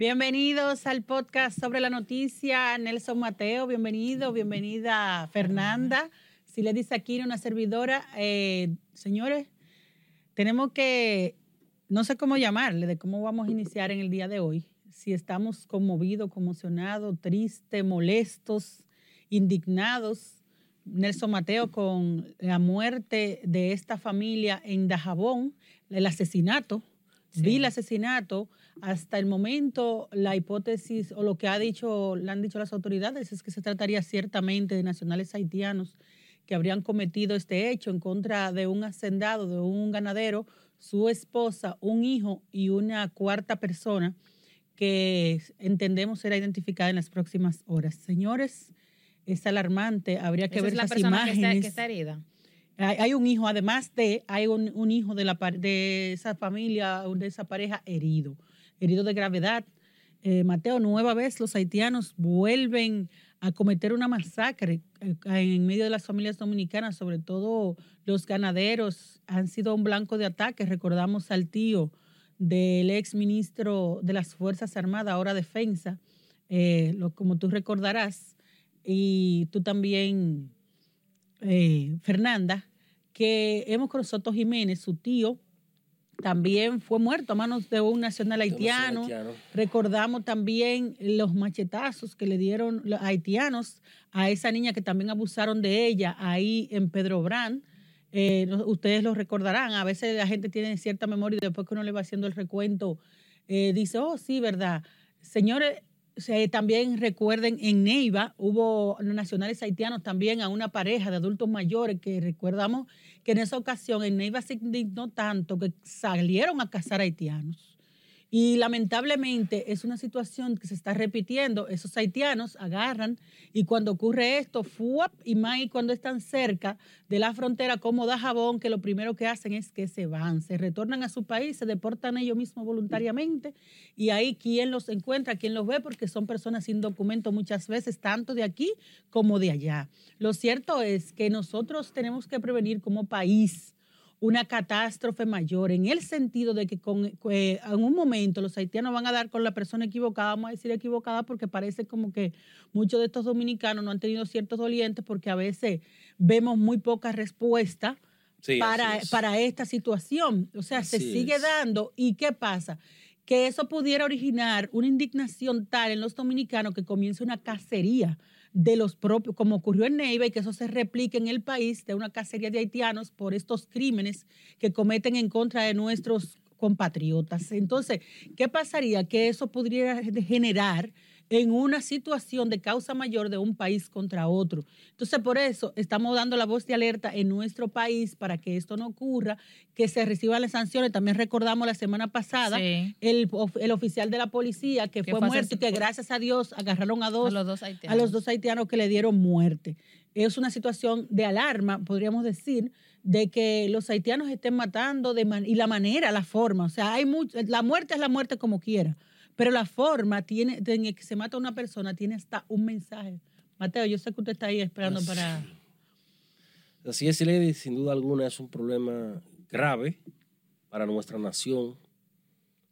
Bienvenidos al podcast sobre la noticia. Nelson Mateo, bienvenido, bienvenida Fernanda. Si le dice aquí una servidora, eh, señores, tenemos que, no sé cómo llamarle, de cómo vamos a iniciar en el día de hoy. Si estamos conmovidos, conmocionados, tristes, molestos, indignados. Nelson Mateo con la muerte de esta familia en Dajabón, el asesinato, vi el asesinato. Hasta el momento, la hipótesis o lo que ha dicho, le han dicho las autoridades es que se trataría ciertamente de nacionales haitianos que habrían cometido este hecho en contra de un hacendado, de un ganadero, su esposa, un hijo y una cuarta persona que entendemos será identificada en las próximas horas. Señores, es alarmante, habría que ver las imágenes. Que está, herida. Hay, un hijo, además de, hay un, hijo de, esa familia, de esa pareja herido, herido de gravedad. Eh, Mateo, nueva vez los haitianos vuelven a cometer una masacre eh, en medio de las familias dominicanas, sobre todo los ganaderos han sido un blanco de ataques. Recordamos al tío del ex ministro de las Fuerzas Armadas, ahora defensa, eh, lo, como tú recordarás, y tú también, Fernanda, que hemos con Soto Jiménez, su tío, también fue muerto a manos de un nacional haitiano. Recordamos también los machetazos que le dieron los haitianos a esa niña que también abusaron de ella ahí en Pedro Brand. Eh, ustedes lo recordarán, a veces la gente tiene cierta memoria y después que uno le va haciendo el recuento, eh, dice, oh, sí, verdad. Señores, también recuerden, en Neiva hubo nacionales haitianos también a una pareja de adultos mayores que recordamos que en esa ocasión en Neiva se indignó tanto que salieron a cazar haitianos. Y lamentablemente es una situación que se está repitiendo. Esos haitianos agarran y cuando ocurre esto, ¡fuap! y más cuando están cerca de la frontera como da jabón, que lo primero que hacen es que se van, se retornan a su país, se deportan ellos mismos voluntariamente y ahí quién los encuentra, quién los ve, porque son personas sin documento muchas veces, tanto de aquí como de allá. Lo cierto es que nosotros tenemos que prevenir como país una catástrofe mayor, en el sentido de que con, en un momento los haitianos van a dar con la persona equivocada, vamos a decir equivocada, porque parece como que muchos de estos dominicanos no han tenido ciertos dolientes, porque a veces vemos muy poca respuesta para, para esta situación. O sea, se sigue dando. ¿Y qué pasa? Que eso pudiera originar una indignación tal en los dominicanos que comience una cacería de los propios, como ocurrió en Neiva, y que eso se replique en el país de una cacería de haitianos por estos crímenes que cometen en contra de nuestros compatriotas. Entonces, ¿qué pasaría? Que eso podría generar en una situación de causa mayor de un país contra otro. Entonces, por eso estamos dando la voz de alerta en nuestro país para que esto no ocurra, que se reciban las sanciones. También recordamos la semana pasada el, oficial de la policía que, fue, muerto y que gracias a Dios agarraron a, dos, los dos a los dos haitianos que le dieron muerte. Es una situación de alarma, podríamos decir, de que los haitianos estén matando de y la manera, la forma. O sea, hay la muerte es la muerte como quiera pero la forma tiene, en que se mata a una persona tiene hasta un mensaje. Mateo, yo sé que usted está ahí esperando para... Así es, Lady, sin duda alguna es un problema grave para nuestra nación.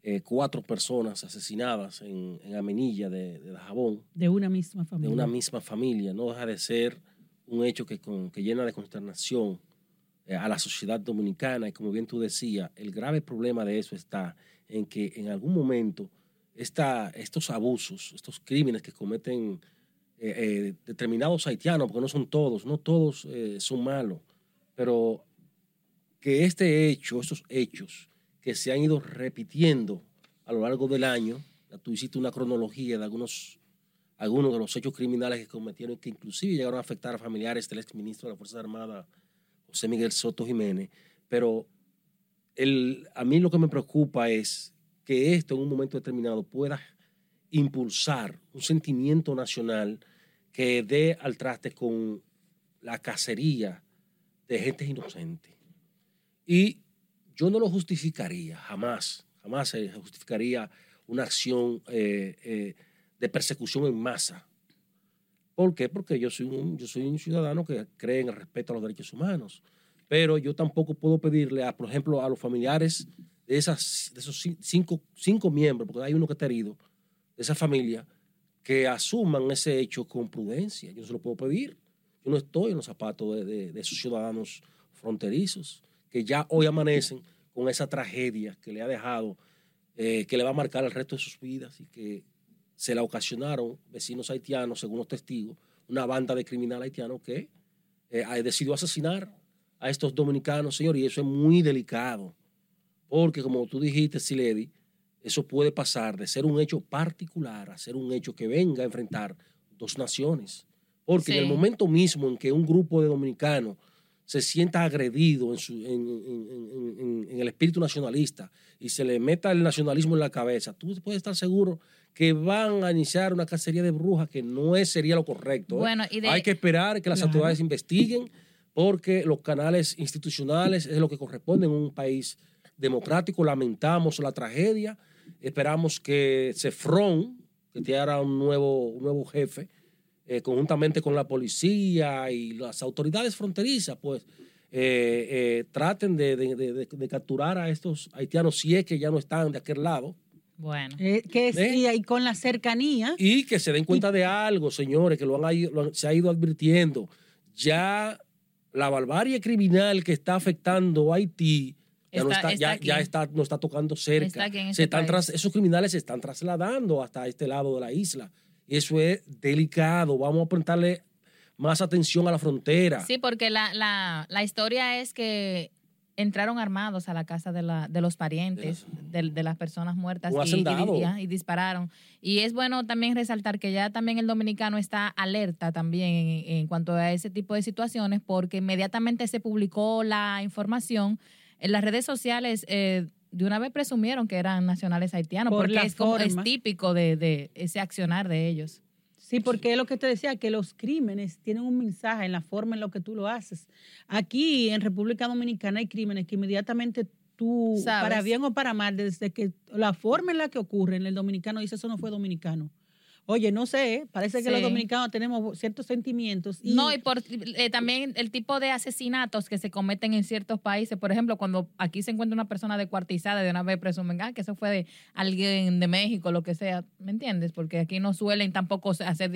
Eh, cuatro personas asesinadas en, en Amenilla de, de Jabón. De una misma familia. De una misma familia. No deja de ser un hecho que, que llena de consternación eh, a la sociedad dominicana. Y como bien tú decías, el grave problema de eso está en que en algún momento estos abusos, estos crímenes que cometen eh, eh, determinados haitianos, porque no son todos, no todos eh, son malos, pero que este hecho, estos hechos que se han ido repitiendo a lo largo del año, tú hiciste una cronología de algunos, algunos de los hechos criminales que cometieron que inclusive llegaron a afectar a familiares del exministro de la Fuerza Armada, José Miguel Soto Jiménez, pero el, a mí lo que me preocupa es que esto en un momento determinado pueda impulsar un sentimiento nacional que dé al traste con la cacería de gente inocente. Y yo no lo justificaría, jamás, jamás se justificaría una acción eh, eh, de persecución en masa. ¿Por qué? Porque yo soy, un, yo soy un ciudadano que cree en el respeto a los derechos humanos. Pero yo tampoco puedo pedirle, a, por ejemplo, a los familiares de, esas, de esos cinco, cinco miembros, porque hay uno que está herido, de esa familia que asuman ese hecho con prudencia. Yo no se lo puedo pedir. Yo no estoy en los zapatos de, de, esos ciudadanos fronterizos que ya hoy amanecen con esa tragedia que le ha dejado, eh, que le va a marcar el resto de sus vidas y que se la ocasionaron vecinos haitianos, según los testigos, una banda de criminales haitianos que eh, decidió asesinar a estos dominicanos, señor, y eso es muy delicado, porque como tú dijiste, Siledi, eso puede pasar de ser un hecho particular a ser un hecho que venga a enfrentar dos naciones. Porque en el momento mismo en que un grupo de dominicanos se sienta agredido en, su, en, en, el espíritu nacionalista y se le meta el nacionalismo en la cabeza, tú puedes estar seguro que van a iniciar una cacería de brujas que no es, sería lo correcto. ¿eh? Bueno, Hay que esperar que las autoridades investiguen porque los canales institucionales es lo que corresponde en un país democrático. Lamentamos la tragedia, esperamos que CEFRON, que tenga un nuevo, un nuevo jefe, eh, conjuntamente con la policía y las autoridades fronterizas, pues eh, eh, traten de, de, de, de, capturar a estos haitianos si es que ya no están de aquel lado. Bueno. que sí, y con la cercanía. Y que se den cuenta de algo, señores, que lo han, lo se ha ido advirtiendo. Ya la barbarie criminal que está afectando a Haití ya, no, está, ya, ya está, no está tocando cerca. Se están tras, esos criminales se están trasladando hasta este lado de la isla. Eso es delicado. Vamos a prestarle más atención a la frontera. Sí, porque la, la, la historia es que entraron armados a la casa de, la, de los parientes de, de, las personas muertas y, y, y, dispararon. Y es bueno también resaltar que ya también el dominicano está alerta también en, en, cuanto a ese tipo de situaciones porque inmediatamente se publicó la información en las redes sociales. Eh, de una vez presumieron que eran nacionales haitianos, Por porque es, como, es típico de, de, ese accionar de ellos. Sí, porque es lo que te decía, que los crímenes tienen un mensaje en la forma en lo que tú lo haces. Aquí en República Dominicana hay crímenes que inmediatamente tú, ¿Sabes? para bien o para mal, desde que la forma en la que ocurren, el dominicano dice, eso no fue dominicano. Oye, no sé, parece que Sí. los dominicanos tenemos ciertos sentimientos. Y No, y por, eh, también el tipo de asesinatos que se cometen en ciertos países. Por ejemplo, cuando aquí se encuentra una persona descuartizada, de una vez presumen ah, que eso fue de alguien de México, lo que sea. ¿Me entiendes? Porque aquí no suelen tampoco hacer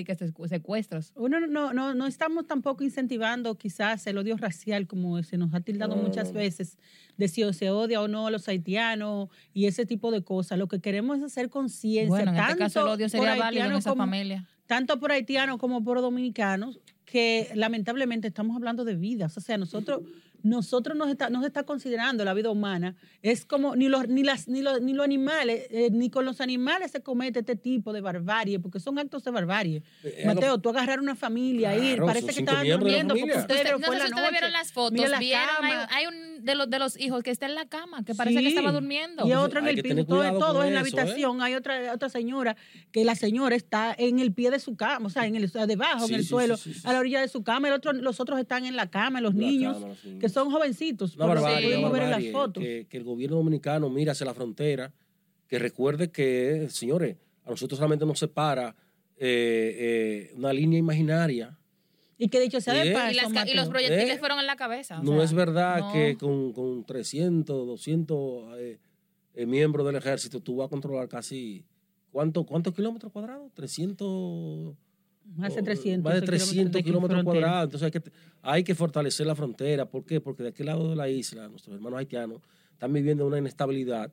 secuestros. Uno no, no, no estamos tampoco incentivando quizás el odio racial, como se nos ha tildado muchas veces, de si se odia o no a los haitianos y ese tipo de cosas. Lo que queremos es hacer conciencia. Bueno, en este tanto caso el odio por sería válido en esa como- familia. tanto por haitianos como por dominicanos, que lamentablemente estamos hablando de vidas. O sea, nosotros, nosotros nos está, nos está considerando la vida humana. Es como ni los, ni las, ni los, ni los animales, eh, ni con los animales se comete este tipo de barbarie, porque son actos de barbarie. Eh, Mateo, tú agarrar una familia, ir, parece que estaban durmiendo porque ustedes Usted- fue no sé la si ustedes noche. vieron las fotos. Mira la Vieron, hay, hay un de los, de los hijos que está en la cama, que parece que estaba durmiendo. Y otro en Hay el piso, todo, todo en la ¿eh? habitación. Hay otra, otra señora que la señora está en el pie de su cama, o sea, en el, debajo, Sí, en el sí, suelo, sí, sí, sí. a la orilla de su cama. El otro, los otros están en la cama, los La niños, cama, los niños. que son jovencitos, Una por barbarie, pudimos ver en las fotos. Que, que el gobierno dominicano mire hacia la frontera, que recuerde que, señores, a nosotros solamente nos separa eh, eh, una línea imaginaria. Y que dicho sea de paso, y, las y los proyectiles ¿Eh? fueron en la cabeza. o no sea, es verdad no. que con, con 300, 200 eh, eh, miembros del ejército tú vas a controlar casi... ¿Cuánto, ¿Cuántos kilómetros cuadrados? 300... más de o- 300, Más de 300 de kilómetros cuadrados. Entonces hay que, hay que fortalecer la frontera. ¿Por qué? Porque de aquel lado de la isla, nuestros hermanos haitianos están viviendo una inestabilidad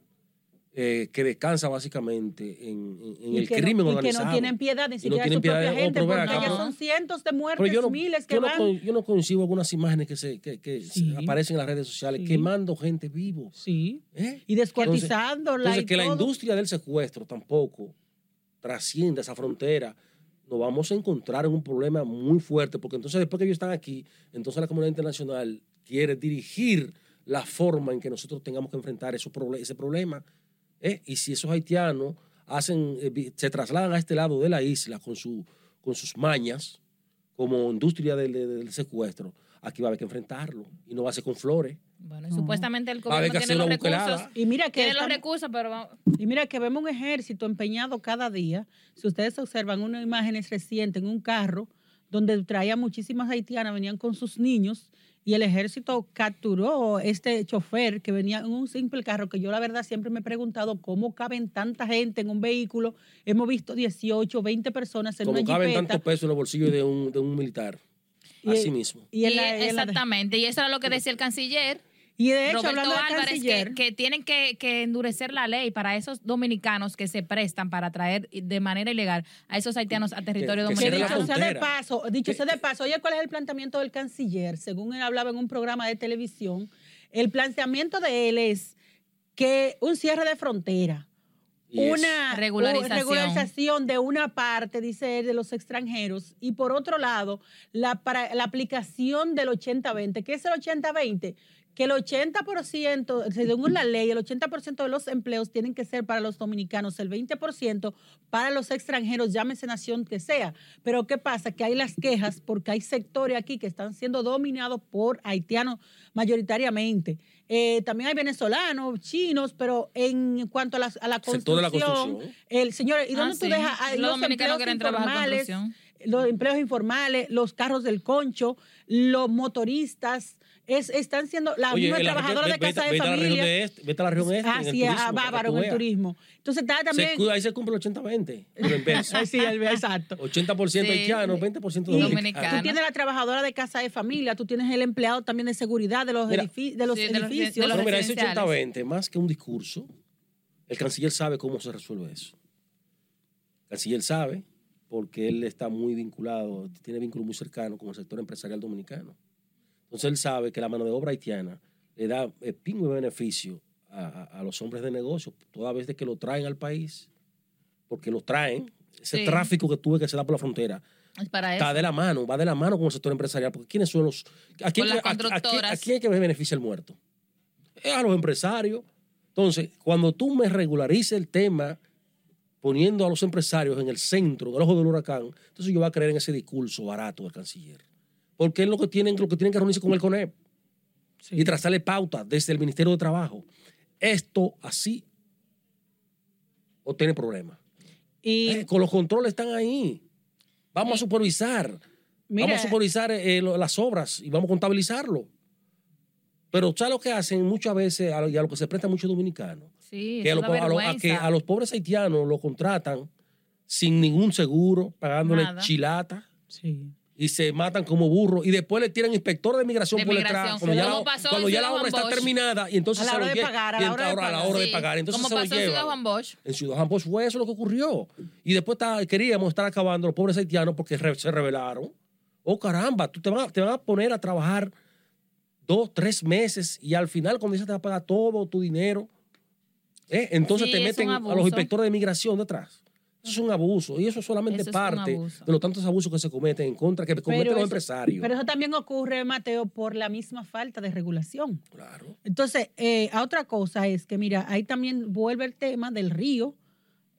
eh, que descansa básicamente en, en- en Y el no- crimen y que organizado. no tienen piedad ni no siquiera de su propia gente, porque acá, pero- son cientos de muertes, yo no, miles que yo van. con- yo no coincido con unas imágenes que, se, que, que se Sí. aparecen en las redes sociales Sí. quemando gente vivo. Sí, ¿eh? y descuartizándola Entonces, y que la industria del secuestro tampoco trascienda esa frontera, nos vamos a encontrar en un problema muy fuerte, porque entonces después que ellos están aquí, entonces la comunidad internacional quiere dirigir la forma en que nosotros tengamos que enfrentar esos ese problema. ¿eh? Y si esos haitianos hacen, eh, se trasladan a este lado de la isla con, su, con sus mañas, como industria del, del- del secuestro, aquí va a haber que enfrentarlo. Y no va a ser con flores. Bueno, y No. supuestamente el Va a haber gobierno que tiene los recursos. buquelada. Y mira que Tiene los estamos- recursos, pero vamos- Y mira que vemos un ejército empeñado cada día. Si ustedes observan unas imágenes recientes en un carro donde traía muchísimas haitianas, venían con sus niños y el ejército capturó este chofer que venía en un simple carro, que yo la verdad siempre me he preguntado cómo caben tanta gente en un vehículo. Hemos visto 18, 20 personas en Como una caben jipeta. tantos pesos en los bolsillos de un, de un militar. Y- Así mismo. Y, exactamente, y eso era lo que decía el canciller. Y de hecho, Roberto hablando Álvarez, canciller, que, que tienen que, que endurecer la ley para esos dominicanos que se prestan para traer de manera ilegal a esos haitianos a territorio que que cierren la dicho dominicano. sea de paso, dicho sea de paso, oye, ¿cuál es el planteamiento del canciller? Según él hablaba en un programa de televisión, el planteamiento de él es que un cierre de frontera, una Regularización. regularización de una parte, dice él, de los extranjeros, y por otro lado, la, para, la aplicación del 80-20. ¿Qué es el 80-20? Que el 80%, según la ley, el 80% de los empleos tienen que ser para los dominicanos, el 20% para los extranjeros, llámese nación que sea. Pero ¿qué pasa? Que hay las quejas porque hay sectores aquí que están siendo dominados por haitianos mayoritariamente. Eh, también hay venezolanos, chinos, pero en cuanto a la, a la Sector de la construcción, construcción. el señor, ¿y Ah, dónde tú sí. dejas ah, Los los, dominicanos empleos quieren trabajar informales? construcción. Los empleos informales, los carros del concho, los motoristas, es, están siendo las Oye, mismas en la- trabajadoras de vete- casa de vete a la región familia. de este, vete a la región este. en el Así es, turismo, a para que bárbaro tú en el turismo. Entonces está también. Se ahí se cumple el 80-20. pero en vez. Ay, sí, exacto. 80% Sí. haitianos, 20% Y dominicanos. tú tienes la trabajadora de casa de familia, tú tienes el empleado también de seguridad de los, Mira, edifi- de los Sí, de los- de edificios. los No, mira, ese residenciales. 80-20, más que un discurso, el canciller sabe cómo se resuelve eso. El canciller sabe, porque él está muy vinculado, tiene vínculo muy cercano con el sector empresarial dominicano. Entonces él sabe que la mano de obra haitiana le da eh, pingo de beneficio a, a- a los hombres de negocio, toda vez de que lo traen al país, porque lo traen, ese Sí. tráfico que tuve que se da por la frontera, eso. está de la mano, va de la mano con el sector empresarial, porque ¿quiénes son los... ¿A quién, a- a- quién- que me beneficia el muerto? Es a los empresarios. Entonces, cuando tú me regularices el tema poniendo a los empresarios en el centro, en el ojo del huracán, entonces yo voy a creer en ese discurso barato del canciller. Porque es lo que tienen, lo que, tienen que reunirse con el CONEP Sí. y trazarle pauta desde el Ministerio de Trabajo. Esto así o tiene problemas. Y Eh, con los controles están ahí. Vamos a supervisar. mira, Vamos a supervisar eh, lo- las obras y vamos a contabilizarlo. Pero ¿sabes lo que hacen muchas veces a lo, y a lo que se presta muchos dominicanos? Sí, Que a, eso lo- da a lo- a vergüenza. que a los pobres haitianos lo contratan sin ningún seguro, pagándole Nada. chilata sí. Y se matan como burros y después le tiran inspector de migración De por detrás cuando, ya la, cuando ya obra está terminada y entonces A la se hora lo de pagar, a la hora de ahora a la pagar. hora de Sí, pagar entonces como se pasó en Ciudad. Juan Bosch. En Ciudad Juan Bosch fue eso lo que ocurrió. Y después está- queríamos estar acabando los pobres haitianos porque re- se rebelaron. Oh, caramba, tú te vas, te vas a poner a trabajar dos, tres meses y al final cuando dices te va a pagar todo tu dinero, ¿eh? entonces Sí, te meten a los inspectores de migración detrás. Eso es un abuso y eso es solamente Eso es un parte de los tantos abusos que se cometen en contra, que cometen los eso- empresarios. pero eso también ocurre, Mateo, por la misma falta de regulación. claro. Entonces, eh, a otra cosa es que, mira, ahí también vuelve el tema del río.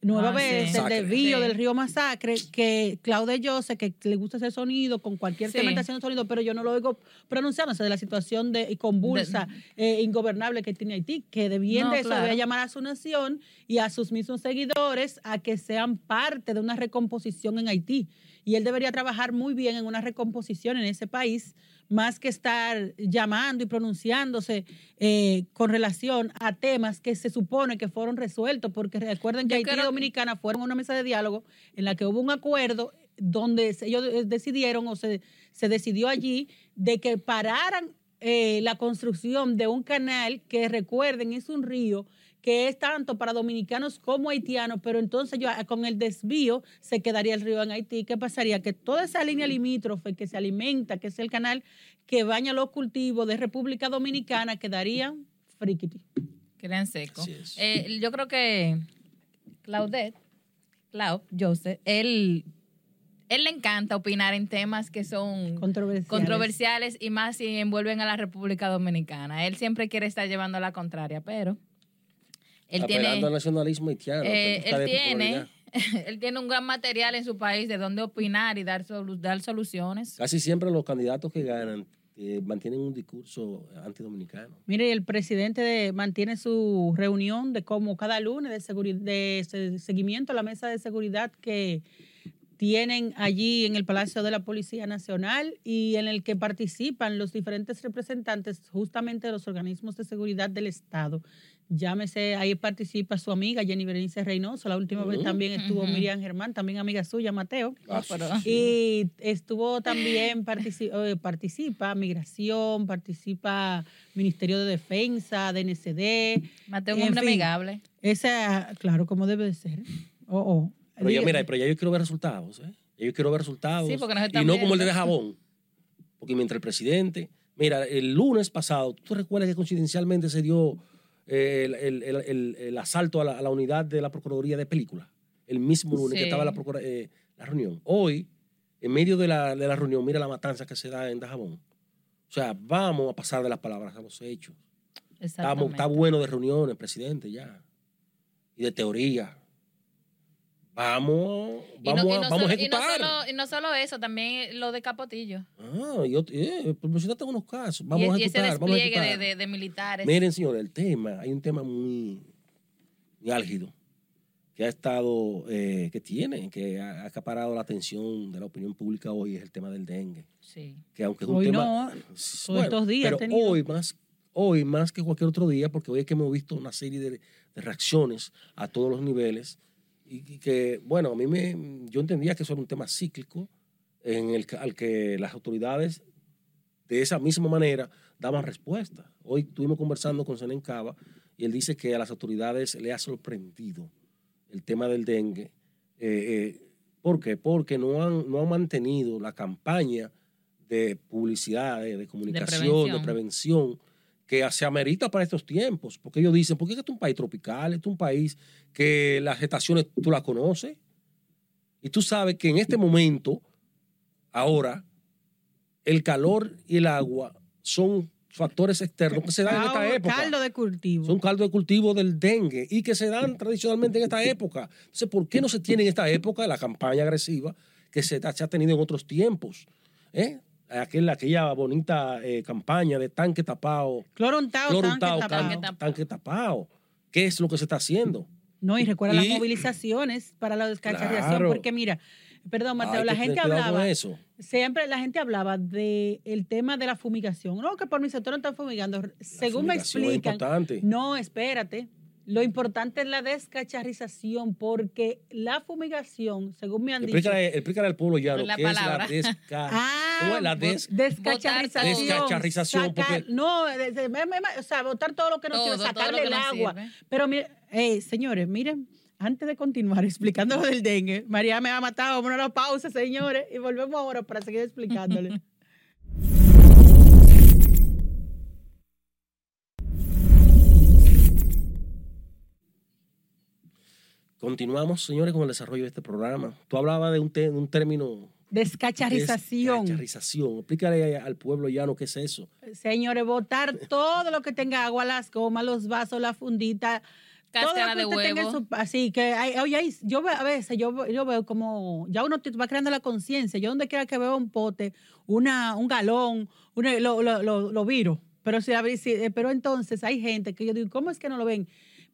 Nueva Ah, vez, sí. el desvío Sí. del río Masacre, que Claude yo sé que le gusta ese sonido, con cualquier Sí. tema está haciendo sonido, pero yo no lo oigo pronunciándose de la situación de convulsa, eh, ingobernable que tiene Haití, que de bien No, de eso claro. debe llamar a su nación y a sus mismos seguidores a que sean parte de una recomposición en Haití. Y él debería trabajar muy bien en una recomposición en ese país, más que estar llamando y pronunciándose eh, con relación a temas que se supone que fueron resueltos, porque recuerden que Yo Haití y Dominicana fueron a una mesa de diálogo en la que hubo un acuerdo donde ellos eh, decidieron o se, se decidió allí de que pararan eh, la construcción de un canal que recuerden es un río que es tanto para dominicanos como haitianos, pero entonces yo, ah, con el desvío se quedaría el río en Haití. ¿Qué pasaría? Que toda esa línea limítrofe que se alimenta, que es el canal que baña los cultivos de República Dominicana, quedaría friquiti. Quedan es. Eh, yo creo que Claudette, Clau, Joseph, él, él le encanta opinar en temas que son Controversiales. controversiales y más si envuelven a la República Dominicana. Él siempre quiere estar llevando la contraria, pero él Apelando al tiene, nacionalismo haitiano. eh, él de tiene, él tiene un gran material en su país de dónde opinar y dar, solu- dar soluciones. Casi siempre los candidatos que ganan eh, mantienen un discurso antidominicano. Mire, el presidente de- mantiene su reunión de como cada lunes de, de se- seguimiento a la mesa de seguridad que tienen allí en el Palacio de la Policía Nacional y en el que participan los diferentes representantes justamente de los organismos de seguridad del Estado. Llámese, ahí participa su amiga Jenny Berenice Reynoso, la última vez también estuvo. Miriam Germán, también amiga suya, Mateo. Ah, Y estuvo también, eh, participa Migración, participa Ministerio de Defensa, DNCD. Mateo, un hombre fin. amigable. Esa, claro, como debe de ser. Oh, oh. Pero ya, mira, pero ya yo quiero ver resultados, ¿eh? Ya yo quiero ver resultados. Sí, porque nos y no como el de jabón. Porque mientras el presidente, mira, el lunes pasado, ¿tú recuerdas que coincidencialmente se dio eh, el, el- el- asalto a la, a la unidad de la Procuraduría de Película? El mismo lunes que estaba la, procura- eh, la reunión. Hoy, en medio de la, de la reunión, mira la matanza que se da en Dajabón. O sea, vamos a pasar de las palabras a los hechos. Estamos, Exactamente. está bueno de reuniones, presidente, ya. Y de teoría. Vamos, Y no- vamos, y a, no vamos a solo- y no ejecutar. solo- Y no solo eso, también lo de Capotillo. Ah, yo, eh, promocionaste unos casos. Vamos y, a y ese ejecutar, vamos a despliegue de, ejecutar. de- de militares. Miren, señores, el tema, hay un tema muy, muy álgido que ha estado, eh, que tiene, que ha acaparado la atención de la opinión pública hoy, es el tema del dengue. Sí. Que aunque es un Hoy tema... no, estos días Pero hoy más, hoy más que cualquier otro día, porque hoy es que hemos visto una serie de, de reacciones a todos los niveles y, y que, bueno, a mí me, yo entendía que eso era un tema cíclico en el al que las autoridades de esa misma manera daban respuesta. Hoy estuvimos conversando con Senen Cava y él dice que a las autoridades le ha sorprendido el tema del dengue. Eh, eh, ¿Por qué? Porque no han, no han mantenido la campaña de publicidad, de, de comunicación, de prevención. prevención. Que se amerita para estos tiempos. Porque ellos dicen, porque este es un país tropical, este es un país que las estaciones tú las conoces. Y tú sabes que en este momento, ahora, el calor y el agua son factores externos que se dan en esta época. Caldo de cultivo. Son caldo de cultivo del dengue y que se dan tradicionalmente en esta época. Entonces, ¿por qué no se tiene en esta época la campaña agresiva que se, se ha tenido en otros tiempos? ¿Eh? Aquel, aquella bonita eh, campaña de tanque tapado, Cloro untado, cloro tanque tapado. tanque, tapado. ¿Qué es lo que se está haciendo? No, y recuerda las movilizaciones para la descacharización, Claro. porque mira, perdón, Mateo, la gente hablaba, eso. siempre la gente hablaba de el tema de la fumigación. No, que por mi sector no están fumigando. Según me es explican, importante. no, espérate. Lo importante es la descacharización, porque la fumigación, según me han dicho, Explícale, explícale al pueblo La qué es palabra. la desca... Ah, ¿Cómo es la des- descacharización. Descacharización, Sacar- porque- No, o sea, botar todo lo que no Todo, sirve, todo sacarle lo que el no agua. sirve. Pero, mire, eh, señores, miren, antes de continuar explicando lo del dengue, María me ha matado, vamos a una pausa, señores, y volvemos ahora para seguir explicándole. Continuamos, señores, con el desarrollo de este programa. Tú hablabas de un, te- de un término Descacharización. Descacharización. Explícale al pueblo llano qué es eso. Señores, botar todo lo que tenga agua, las gomas, los vasos, la fundita. todo Cáscara lo de que usted tenga en huevo. su- así que, hay- oye, yo ve- a veces yo, yo veo como, ya uno te va creando la conciencia. Yo donde quiera que veo un pote, una, un galón, una- lo, lo, lo, lo viro. Pero, si- eh, pero entonces hay gente que yo digo, ¿cómo es que no lo ven?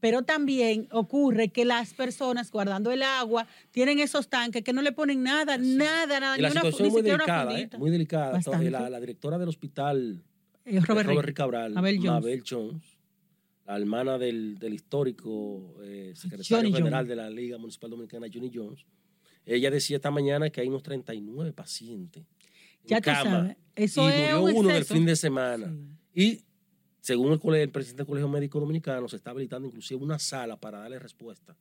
Pero también ocurre que las personas guardando el agua tienen esos tanques que no le ponen nada, nada, nada, Y la ni una, situación ni es muy una delicada, ¿eh? muy delicada. Bastante. La, la directora del hospital Eh, Robert Robert, Rick. Rick Cabral, Mabel Jones. Mabel Jones, la hermana del, del histórico eh, secretario Johnny general Jones. de la Liga Municipal Dominicana, Johnny Jones, ella decía esta mañana que hay unos 39 pacientes en Ya tú cama sabes, eso y es murió un uno del fin de semana. Sí. Y según el, presidente del Colegio Médico Dominicano, se está habilitando inclusive una sala para darle respuesta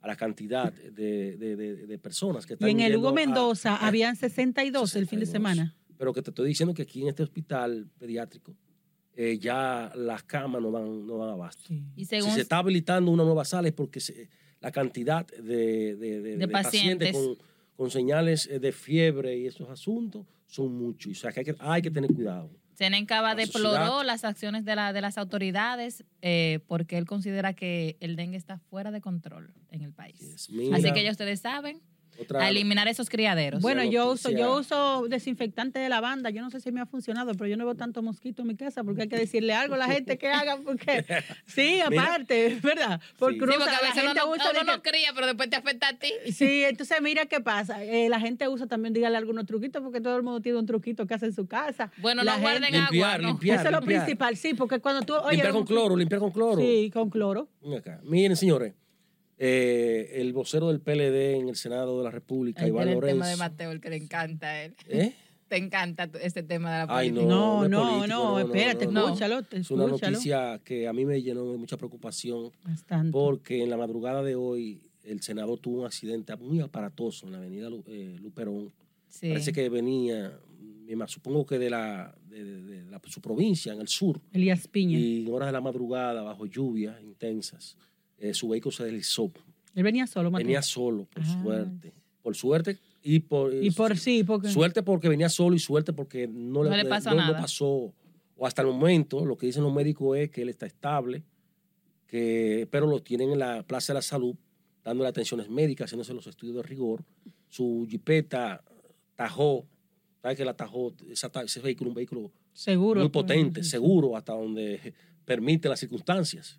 a la cantidad de, de- de- de personas que Y están en el Hugo a- Mendoza a- habían 62 el fin de 62. semana. Pero que te estoy diciendo que aquí en este hospital pediátrico eh, ya las camas no van, no van a abasto. Y Si según se está habilitando una nueva sala es porque se- la cantidad de, de- de- de pacientes. con, con señales eh, de fiebre y esos asuntos son muchos. O sea que hay que, hay que tener cuidado. Senencaba deploró las acciones de, la, de las autoridades eh, porque él considera que el dengue está fuera de control en el país. Yes, Así que ya ustedes saben, Otra- a eliminar esos criaderos. Bueno, yo uso, yo uso desinfectante de lavanda. Yo no sé si me ha funcionado, pero yo no veo tanto mosquito en mi casa porque hay que decirle algo a la gente que haga. Porque sí, aparte, ¿verdad? Porque Sí. Porque usa- a la veces uno, gente usa uno que- cría, pero después te afecta a ti. Sí, entonces mira qué pasa. Eh, la gente usa también, dígale algunos truquitos, porque todo el mundo tiene un truquito que hace en su casa. Bueno, La no guarden gente- Limpiar, agua, ¿no? limpiar. Eso es lo principal, sí, porque cuando tú. Oye, limpiar con cloro, limpiar con cloro. Sí, con cloro. Miren, señores, eh, el vocero del PLD en el Senado de la República, Ahí Iván el Lorenzo. tema de Mateo, el que le encanta a él. ¿Eh? Te encanta este tema de la Ay, política. No, es no, político, no, espérate, no. escúchalo, Es una escúchalo. noticia que a mí me llenó de mucha preocupación Bastante. porque en la madrugada de hoy el senador tuvo un accidente muy aparatoso en la avenida eh, Luperón. Sí. Parece que venía, supongo que de, la, de, de- de la- su provincia, en el sur, Elías Piña. y en horas de la madrugada, bajo lluvias intensas, eh, su vehículo se deslizó. Él venía solo, Mateo. Venía solo, por Ay. suerte. Por suerte y por, Y por sí, porque. Suerte porque venía solo y suerte porque no, No le pasó nada. pasó. O hasta el momento, lo que dicen los médicos es que él está estable, que, pero lo tienen en la Plaza de la Salud, dándole atenciones médicas, haciéndose los estudios de rigor. Su jipeta tajó, ¿sabes que la tajó? Esa ese vehículo, un vehículo seguro. muy potente, seguro, hasta donde permite las circunstancias.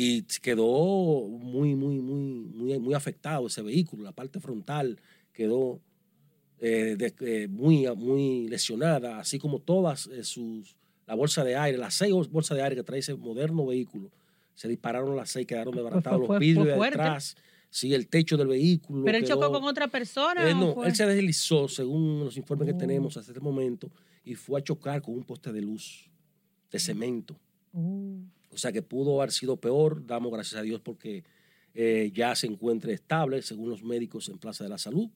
Y quedó muy, muy, muy, muy, muy afectado ese vehículo. La parte frontal quedó eh, de- eh, muy, muy lesionada, así como todas eh, sus, la bolsa de aire, las seis bol- bolsas de aire que trae ese moderno vehículo, se dispararon las seis, quedaron desbaratados los vidrios de atrás, sí, el techo del vehículo. Pero él quedó- chocó con otra persona. eh, no, fue? él se deslizó, según los informes Oh. que tenemos hasta este momento, y fue a chocar con un poste de luz, de cemento. Oh. O sea que pudo haber sido peor. Damos gracias a Dios porque eh, ya se encuentra estable, según los médicos en Plaza de la Salud.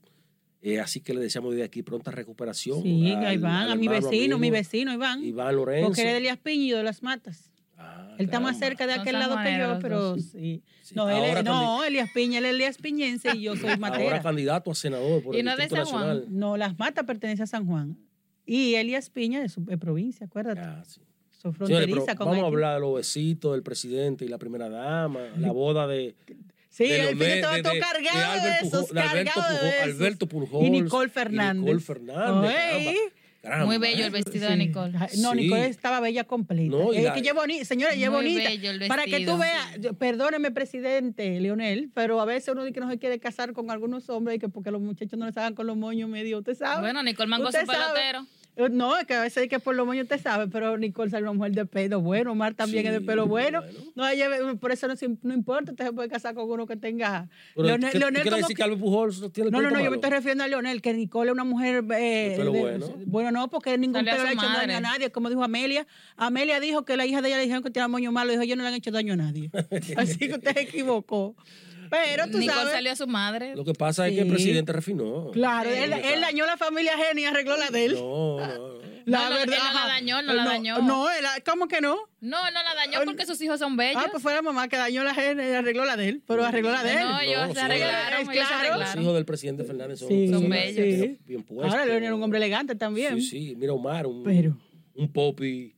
Eh, así que le deseamos desde aquí pronta recuperación. Sí, al- a Iván, a mi vecino, mi amigo, vecino, Iván. Iván Lorenzo. Porque él es de Elías Piña y yo de Las Matas. Ah, Él está más cerca de aquel lado que yo, pero sí. Sí, No, él ahora es, no, Elías Piña, él es Elías Piñense y yo soy Ahora Matera. candidato a senador por Y el no de San Juan. No, Las Matas pertenece a San Juan. Y Elías Piña es su es provincia, acuérdate. Ah, sí. Son Señores, pero fronteriza con vamos a Haití. hablar de los besitos del presidente y la primera dama, la boda de, Sí, de el fin estaba todo de- de cargado de, esos, Pujol- de Alberto cargado de Pujol- esos. Alberto Pujols Y Nicole y Fernández. Nicole Fernández, Muy bello ¿eh? el vestido Sí. de Nicole. No, Sí. Nicole estaba bella completa. No, y es la- que es bonita, señora, ella es bonita. bello el Para que tú veas, perdóneme, presidente Leonel, pero a veces uno dice que no se quiere casar con algunos hombres y que porque los muchachos no les hagan con los moños medio, usted sabe. Bueno, Nicole mangó Usted su sabe. Eh, No, es que a veces es que por lo moños usted sabe, pero Nicole sale una mujer de pelo bueno, Mar también es de pelo bueno. bueno. No, ella, por eso no, se- no importa, usted se puede casar con uno que tenga. Pero, Leonel, ¿qué- Leonel ¿tú quieres como decir que- Pujols tiene el no, no, no, yo me estoy refiriendo a Leonel, que Nicole es una mujer. eh, De pelo de- bueno. bueno, no, porque ningún pelo le ha hecho daño a nadie, como dijo Amelia. Amelia dijo que la hija de ella le dijeron que tenía moño malo, dijo, yo no le han hecho daño a nadie. Así que usted se equivocó. Pero tú Nicole sabes. salió a su madre. Lo que pasa es que el presidente refinó. Claro, Sí. él, él dañó la familia y arregló la de él. No, no, no. La No, no, él no la ajá. dañó, no la dañó. No, él- ¿cómo que no? No, no la dañó porque sus hijos son bellos. Ah, pues fue la mamá que dañó la ajena y arregló la de él, pero arregló la de él. no, ellos No, se sí. arreglaron, Claro. ellos se Los arreglaron. hijos del presidente Fernández son, Sí, Son bellos. bien- bien puestos. Ahora Leonel es un hombre elegante también. Sí, sí. Mira, Omar, un, Pero- un popi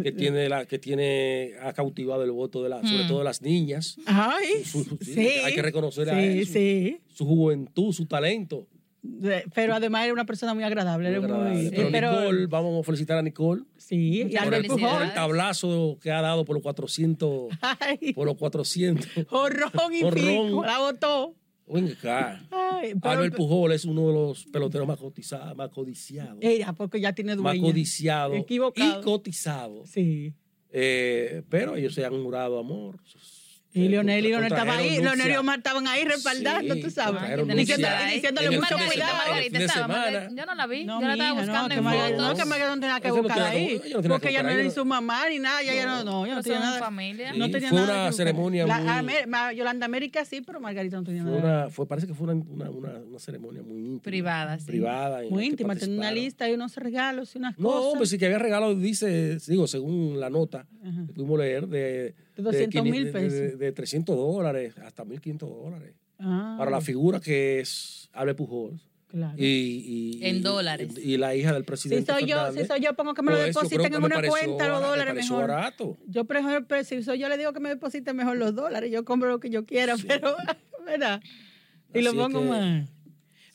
que tiene, la, que tiene, ha cautivado el voto de la, sobre todo de las niñas. Ay, Su- su- sí. hay que reconocer a él, su- juventud, su talento. Pero además era una persona muy agradable. Muy muy- sí, Pero, Nicole, vamos a felicitar a Nicole Sí, y por el, por Pujol. el tablazo que ha dado por los 400. Ay, Por los 400. jorrón y Jorrón. pico, la botó. Venga acá. Ay, pero- Albert Pujol es uno de los peloteros más cotizados, más codiciados. Ella, porque ya tiene más dueña. codiciado Equivocado. y cotizado. Sí. Eh, pero ellos se han jurado amor. Y Eh, Leonel y Leonel contrajeron estaba ahí. Leonel y Omar estaban ahí respaldando, Sí, tú sabes. Diciendo- diciéndole mucho cuidado. Yo no la vi. No, yo la estaba buscando no, en que Margarita, no, que Margarita no tenía que no buscar ahí. que- ella no tenía porque que ella no era ni su mamá ni nada. Ella, no, no, ella no tenía nada. familia. No tenía fue nada una que buscar. ceremonia Ma- Yolanda América sí, pero Margarita no tenía Fue nada. una, fue, parece que fue una, una, una, una ceremonia muy íntima. Privada, sí. Privada. Muy íntima, tenía una lista y unos regalos y unas No, cosas. pues sí que había regalos, dice, digo, según la nota que pudimos leer, de, De 200 mil 500 de- pesos. De, de 300 dólares hasta 1.500 dólares. Ah, Para la figura que es Albert Pujols. claro. Y, y- En dólares. Y, la hija del Si presidente. soy yo, si soy yo, pongo que me lo pues, depositen en una cuenta los me dólares mejor. barato. Yo, por ejemplo, si soy yo, le digo que me depositen mejor los dólares. Yo compro lo que yo quiera, pero, ¿verdad? Y lo Así pongo que- más.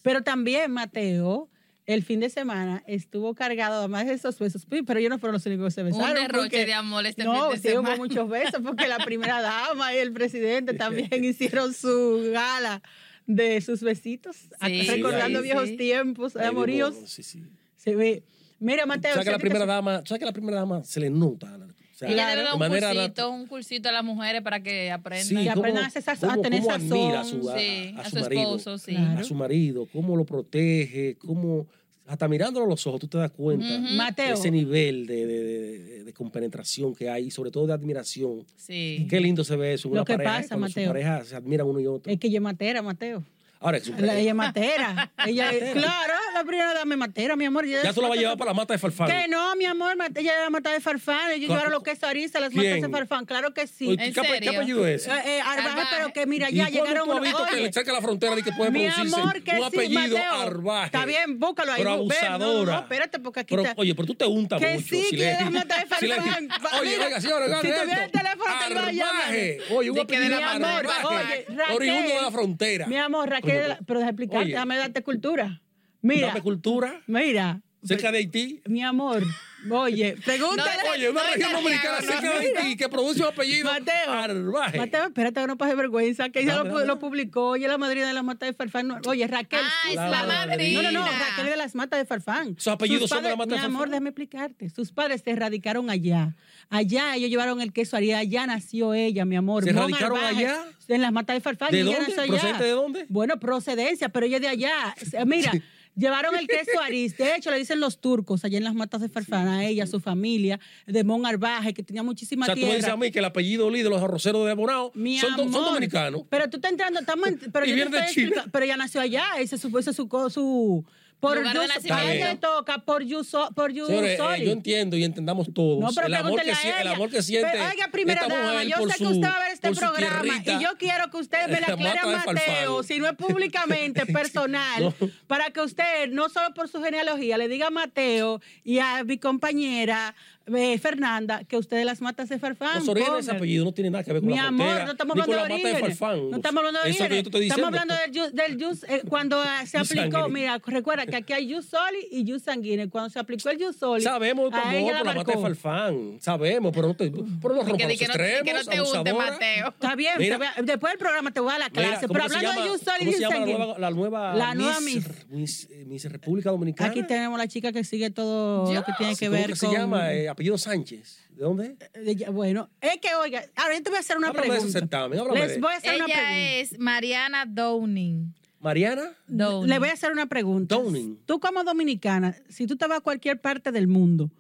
Pero también Mateo, el fin de semana, estuvo cargado además de esos besos. Pero ellos no fueron los únicos que se besaron. Un derroche porque- de amor este no, fin de sí hubo muchos besos porque la primera dama y el presidente también hicieron su gala de sus besitos, Sí, recordando sí, viejos sí. tiempos Ahí amoríos. Sí, sí. Se ve. Mira, Mateo. ¿Sabes que la ¿sí te- primera dama, ¿sabes que la primera dama se le nota? O sea, Ella Claro. debe dar de un manera cursito, un cursito a las mujeres para que aprendan. Sí, Que cómo- aprendan a hacer sazón, a cómo- tener cómo sazón. admira a su, a- Sí, a a su su marido, esposo, sí. Claro. a su marido, cómo lo protege, cómo hasta mirándolo a los ojos tú te das cuenta de Mateo. ese nivel de, de, de- de compenetración que hay y sobre todo de admiración. Sí. Y qué lindo se ve eso en Lo una que pareja, pasa, cuando su Mateo. pareja se admira uno y otro. Es que es matera, Mateo. Ahora, es La- ella es matera. ella Matera. claro, la primera dama es matera, mi amor. Ya es tú la vas a mata- llevar para la mata de Farfán. Que no, mi amor, ella era la mata de farfán. Ellos ¿Cu- llevaron lo que es Arisa, las quién? matas de farfán. Claro que sí. ¿En ¿qué, serio? ¿Qué apellido es? Eh, eh, Arbaje, pero que mira, ¿Y ya cuándo llegaron unos- visto que le cerca la frontera y que puede Mi producirse amor, que un sí, apellido Mateo. Arbaje? Está bien, búscalo ahí. Pero bu- ve, no, abusadora. No, espérate, porque aquí Pero, está. oye, pero tú te untas Que mucho. sí, si que las matas de Farfán. Oye, señora, oiga si tuviera el teléfono, te lo. Oye, un que apellido la Arbaje. Oriundo de la frontera. Mi amor, Raquel, La- pero deja explicarte, déjame darte cultura. Mira, Dame cultura. mira, Cerca de Haití. mi amor, oye, pregúntale. No, Oye, una no, región dominicana no, cerca de mira. Haití que produce un apellido Mateo, Arbaje. Mateo, espérate que no pase vergüenza, que ella lo, publicó, ella es la madrina de las matas de Farfán. Oye, Raquel. Ah, es La la madrina. No, no, no. Raquel es de las matas de Farfán. Sus apellidos son de padres- la mata de Mi amor, Farfán. déjame explicarte. Sus padres se radicaron allá. Allá ellos llevaron el queso haría, allá nació ella, mi amor. ¿Se radicaron allá? En las matas de Farfán. ¿De y ella dónde? nació allá. ¿Procedente de dónde? Bueno, procedencia, pero ella es de allá. Mira, llevaron el queso Aris. De hecho, le dicen los turcos allá en las matas de Farfán, a ella, a su familia, de Mon Arbaje, que tenía O muchísima sea, tú me tierra. dices a mí que el apellido Lee de los arroceros de Bonao son, do- son amor, dominicanos. Pero tú estás entrando, estamos en- pero Y yo viene de explicando- Pero ella nació allá, ese es su, ese es su, co- su por Lugar de nacimiento. a ella le toca por Yuso, por Señores, eh, yo entiendo y entendamos todos No, pero el, amor que, a sie- el ella. amor que siente Pero, oiga, primera esta dama, mujer yo por sé su, que usted va a ver este programa tierrita. y yo quiero que usted me La aclare a de Mateo, si no es públicamente, personal, No. para que usted, no solo por su genealogía, le diga a Mateo y a mi compañera eh, Fernanda que usted de las matas de Farfán. Los orígenes de apellido no tiene nada que ver con Mi la amor, no estamos hablando de la mata de orígenes. Farfán. No estamos hablando de Eso que yo te orígenes. Estamos hablando del del eh, cuando eh, se aplicó, mira, recuerda que aquí hay jus soli y jus sanguíneo. Cuando se aplicó el jus soli, Sabemos a ella por la mata de. Farfán. Sabemos, pero no te, pero los que, no, di extremos, que no te guste. Mateo. Está bien, Mira. a- después del programa te voy a la clase. ¿cómo pero hablando llama- de jus soli y ¿Cómo se jus sanguíneo. nueva, la nueva La nueva Miss, Miss, República Dominicana? Aquí tenemos la chica que sigue todo lo que tiene que ¿Cómo ver que se con... llama? Eh, apellido Sánchez. ¿De dónde? Ella- Bueno, es que, oiga, ahora yo te voy a hacer una Háblame de ese pregunta. Les voy a hacer una Ella pregunta. es Mariana Downing. Mariana. Downing. Le voy a hacer una pregunta. Downing. Tú como dominicana, si tú te vas a cualquier parte del mundo,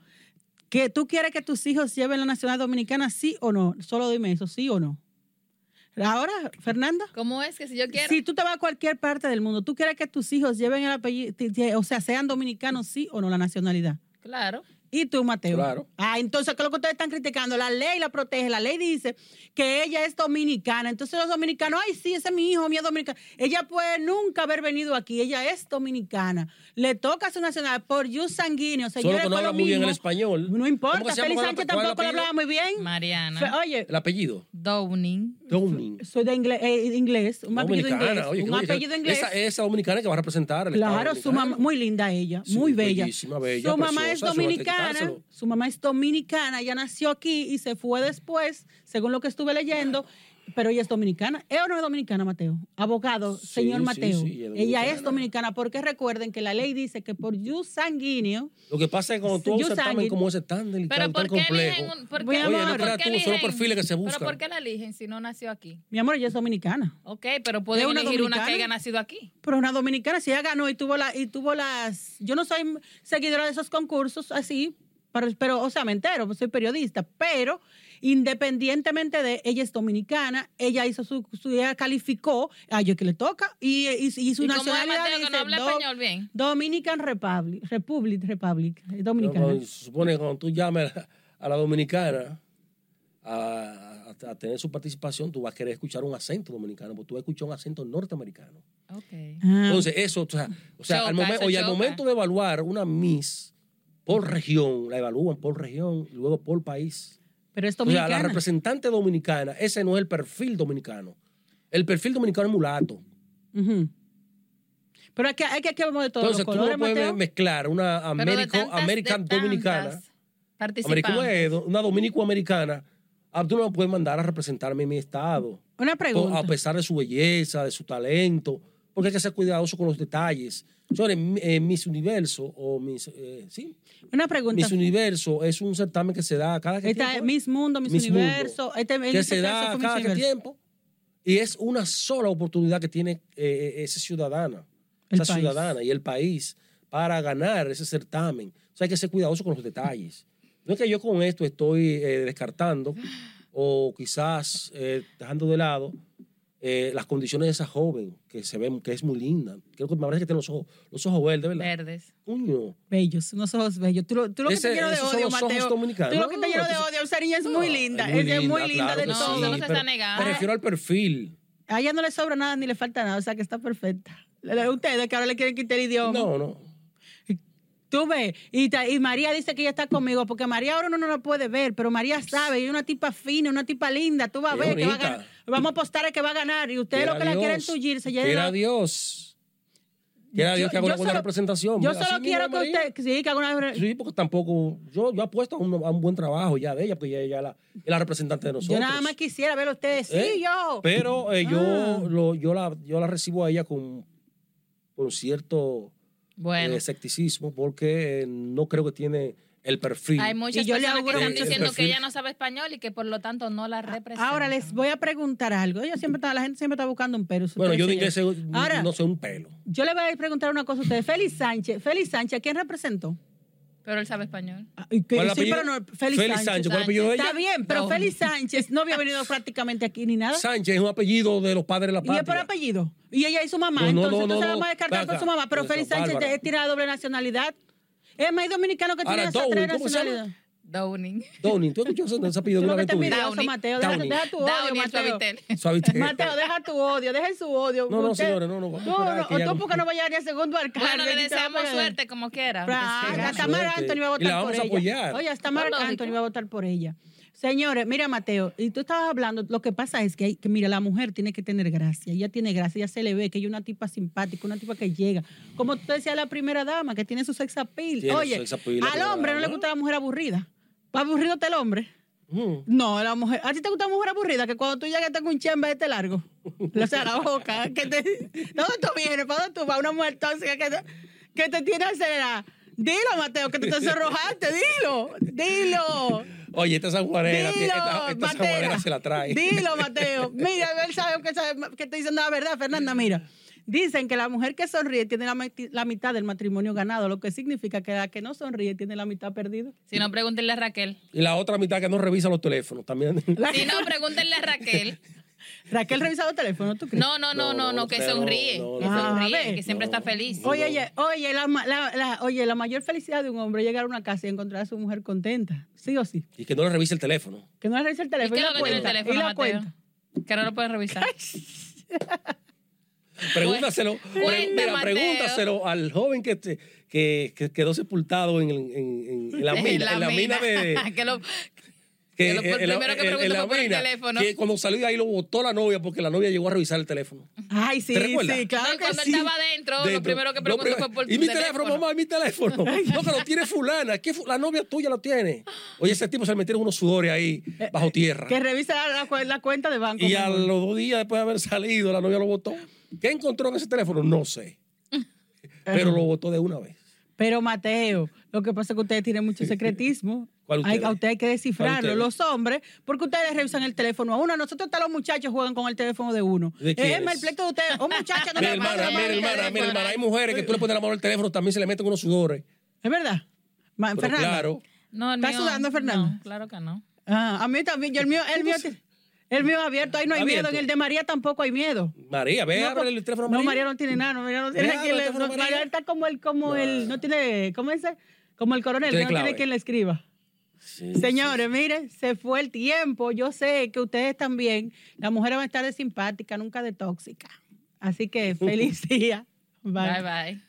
que tú quieres que tus hijos lleven la nacionalidad dominicana, sí o no? Solo dime eso, sí o no. Ahora, Fernanda. ¿Cómo es que si yo quiero? Si tú te vas a cualquier parte del mundo, ¿tú quieres que tus hijos lleven el apellido, o sea, sean dominicanos, sí o no, la nacionalidad? Claro. ¿Y tú, Mateo? Claro. Ah, entonces, ¿qué es lo que ustedes están criticando? La ley la protege. La ley dice que ella es dominicana. Entonces, los dominicanos, ay, sí, ese es mi hijo, mi es dominicano. Ella puede nunca haber venido aquí. Ella es dominicana. Le toca su nacionalidad por jus sanguíneo. Solo que no habla muy bien el español. No importa. Félix ¿Cuál- Sánchez tampoco lo hablaba muy bien. Fe- Mariana Oye, El apellido. Downing. Downing. soy de inglés, eh, inglés un apellido inglés. Dominicana. Oye, un oye, apellido inglés. Esa, esa dominicana que va a representar Claro, su mamá, muy linda ella, Sí, muy bella. bellísima, bella, su mamá es preciosa, su mamá es dominicana, ella nació aquí y se fue después, según lo que estuve leyendo, pero ella es dominicana. ¿Es o no es dominicana, Mateo? Abogado, Sí, señor Mateo. sí, ella es ella es dominicana. porque recuerden que la ley dice que por jus sanguíneo, Lo que pasa es que cuando tú un certamen como ese tan delicado, Pero tan ¿por qué complejo. eligen? un- por qué- a Oye, no amar. creas por qué tú, son los eligen- perfiles que se buscan. Pero ¿por qué la eligen si no nació aquí? mi amor, ella es dominicana. Ok, pero pueden ¿Es una elegir una que haya nacido aquí. Pero una dominicana, si ella ganó y tuvo, la, y tuvo las... Yo no soy seguidora de esos concursos así, pero, pero, o sea, me entero, soy periodista, pero independientemente de, ella es dominicana, ella hizo su, su ella calificó, a ella que le toca, y, y, y su ¿Y es nacionalidad Mateo que dice no habla Do- español bien? Dominican Republic, Republic, Republic, Pero dominicana. se supone que cuando tú llames a la, dominicana a, a- a tener su participación, tú vas a querer escuchar un acento dominicano, porque tú vas a escuchar un acento norteamericano. Ok. Ah, Entonces, eso, o sea, o sea, Choca, al, momen- eso oye, al choca. momento de evaluar una Miss por región, la evalúan por región y luego por país. Pero es O sea, la dominicana. representante dominicana, ese no es el perfil dominicano. El perfil dominicano es mulato. Pero que, hay que vamos de todos Entonces los tú colores, no puedes Mateo. mezclar una Américo, tantas- American dominicana, una dominico-americana. Ah, tú no me puedes mandar a representarme en mi estado. Una pregunta. A pesar de su belleza, de su talento, porque hay que ser cuidadoso con los detalles. Mi- eh, Miss Universo, o Miss, eh, sí, Una pregunta. Miss Universo es un certamen que se da cada que Esta es tiempo, Miss Mundo, Miss, Miss Mundo. Universo. Este, en que este se da cada que tiempo. Y es una sola oportunidad que tiene eh, esa ciudadana, El esa país. ciudadana y el país para ganar ese certamen. O sea, hay que ser cuidadoso con los detalles. No es que yo con esto estoy eh, descartando o quizás eh, dejando de lado eh, las condiciones de esa joven que se ve que es muy linda. Creo que me parece que tiene los ojos, los ojos verdes, ¿verdad? Verdes. Coño. Bellos, unos ojos bellos. Tú lo, tú lo que te lleno de odio, Mateo. dominicanos. Tú lo que te No, lleno de odio. Esa niña es muy linda. Es muy es linda, claro de todo. no se pero está negando. Me refiero al perfil. A ella no le sobra nada ni le falta nada, o sea que está perfecta. Ustedes que ahora le quieren quitar el idioma. No, no. Tú ves, y, ta- y María dice que ella está conmigo, porque María ahora uno no la puede ver, pero María sabe, ella es una tipa fina, una tipa linda, tú vas a ver que va a ganar. Vamos a apostar a que va a ganar, y ustedes lo que la quieren Dios, tullir se Quiera llena. Dios. Quiera Dios que haga una buena solo- representación. Yo Así solo quiero que usted, sí, que haga una... Sí, porque tampoco. Yo, yo apuesto a un, a un buen trabajo ya de ella, porque ella, ella es la, es la representante de nosotros. Yo nada más quisiera ver a ustedes, sí, ¿Eh? yo. Pero eh, Ah. yo, lo- yo, la, yo la recibo a ella con, con cierto Bueno, eh, escepticismo, porque eh, no creo que tiene el perfil. hay muchas Y yo le personas que están diciendo que ella no sabe español y que por lo tanto no la representa. Ahora les voy a preguntar algo. Ella siempre está, la gente siempre está buscando un pero. bueno, yo de inglés Ahora, no sé un pelo. yo le voy a preguntar una cosa a ustedes. Félix Sánchez, Félix Sánchez, ¿a quién representó? Pero él sabe español. Ah, y que- ¿Cuál es el sí, apellido? pero no, Félix, Félix Sánchez, ¿cuál es el apellido de ella? Está bien, pero No. Félix Sánchez no había venido prácticamente aquí ni nada. Sánchez es un apellido de los padres de la Y patria. es por apellido. Y ella y su mamá. No, no, entonces, no, entonces no, vamos a descartar acá. su mamá. Pero Eso, Félix Sánchez te- tiene la doble nacionalidad. Es más dominicano que tiene esas Downing, tres. Downing. Downing, ¿tú has escuchado ese apellido Tú de lo una que te vez Downing. Mateo. Deja, Downing. deja tu odio, Downing Mateo. Suavitel. Suavitel. Mateo, deja tu odio, deja su odio. No, no, Usted- señores, no, no, vamos Tú, no, que ella- tú porque no vayas ni a segundo alcalde. Bueno, le deseamos suerte como quiera. Hasta siga. Mar suerte. Anthony va a Y votar la vamos por a ella. apoyar. Oye, hasta Mar Lógico. Anthony va a votar por ella. Señores, mira, Mateo, y tú estabas hablando, lo que pasa es que, hay, que mira, la mujer tiene que tener gracia. Ella tiene gracia, ella se le ve que ella es una tipa simpática, una tipa que llega. Como tú decías, la primera dama, que tiene su sex appeal. Tiene su Oye, sex appeal, la al hombre no le gusta la mujer aburrida. ¿Va aburrido el hombre? Mm. No, la mujer. ¿A ti te gusta una mujer aburrida? Que cuando tú llegas tengo un chembe este largo. O sea, la boca. Que te, ¿Dónde tú vienes? ¿Para dónde tú vas? Una mujer tóxica que te, que te tiene acelerada. Dilo, Mateo, que te sonrojaste. Dilo. Dilo. Oye, esta sanjuanera, esta, esta sanjuanera se la trae. Dilo, Mateo. Mira, él sabe que, sabe que estoy diciendo la verdad, Fernanda. Mira, dicen que la mujer que sonríe tiene la, mitad del matrimonio ganado, lo que significa que la que no sonríe tiene la mitad perdido. Si no, pregúntenle a Raquel. Y la otra mitad que no revisa los teléfonos también. La- Si no, pregúntenle a Raquel. Raquel revisa el teléfono, ¿tú crees? No, no, no, no, no, que sonríe. no, Que no. Ah, sonríe, ve. que siempre No. está feliz. Oye, oye, oye, la, ma- la- la- oye, la mayor felicidad de un hombre es llegar a una casa y encontrar a su mujer contenta. Sí o sí. Y que no le revise el teléfono. Que no le revise el ¿Y teléfono. qué y es la lo que tiene el teléfono, y la Mateo? cuenta. Que no lo pueden revisar. Pregúntaselo, pre- mira, pregúntaselo al joven que, te- que, que quedó sepultado en, en- en- en la mina, en la mina. de... que lo, Que, Que la- primero que preguntó fue por el teléfono. Que cuando salió de ahí lo botó la novia porque la novia llegó a revisar el teléfono. Ay, sí, ¿Te recuerdas? sí, claro No, que cuando sí. estaba adentro, lo primero que preguntó primero- fue por Y tu mi teléfono, mamá, y mi teléfono. No, que lo tiene fulana. ¿Qué fu- la novia tuya lo tiene. Oye, ese tipo se le metieron unos sudores ahí bajo tierra. Que revisa la, la- la cuenta de banco. Y a los dos días después de haber salido, la novia lo votó. ¿Qué encontró en ese teléfono? No sé. Pero lo votó de una vez. Pero Mateo, lo que pasa es que ustedes tienen mucho secretismo. ¿Cuál Hay, a ustedes hay que descifrarlo, ¿Cuál los hombres, porque ustedes revisan el teléfono a uno. Nosotros hasta los muchachos juegan con el teléfono de uno. ¿De quién es el pleito de ustedes. Un muchacho no Mi le hermana, mi hermana, mi hermana. Hay mujeres que tú le pones la mano al teléfono, también se le meten unos sudores. ¿Es verdad? Ma- Pero Fernanda. claro. No, el ¿Estás mío- sudando, Fernanda? No, claro que no. Ah, a mí también. Yo el mío, el mío, el mío es abierto. Ahí no hay Abierto. miedo. En el de María tampoco hay miedo. María, ve, No, el teléfono a No, María. María no tiene nada. no, María no tiene Ve, quien abre el le- teléfono a no, María. María está como el, como el, no tiene, ¿cómo dice? Como el coronel, Tiene no tiene quien le escriba. Sí, Señores, miren, se fue el tiempo. Yo sé que ustedes también, las mujeres van a estar de simpática, nunca de tóxica. Así que feliz día. Bye, bye.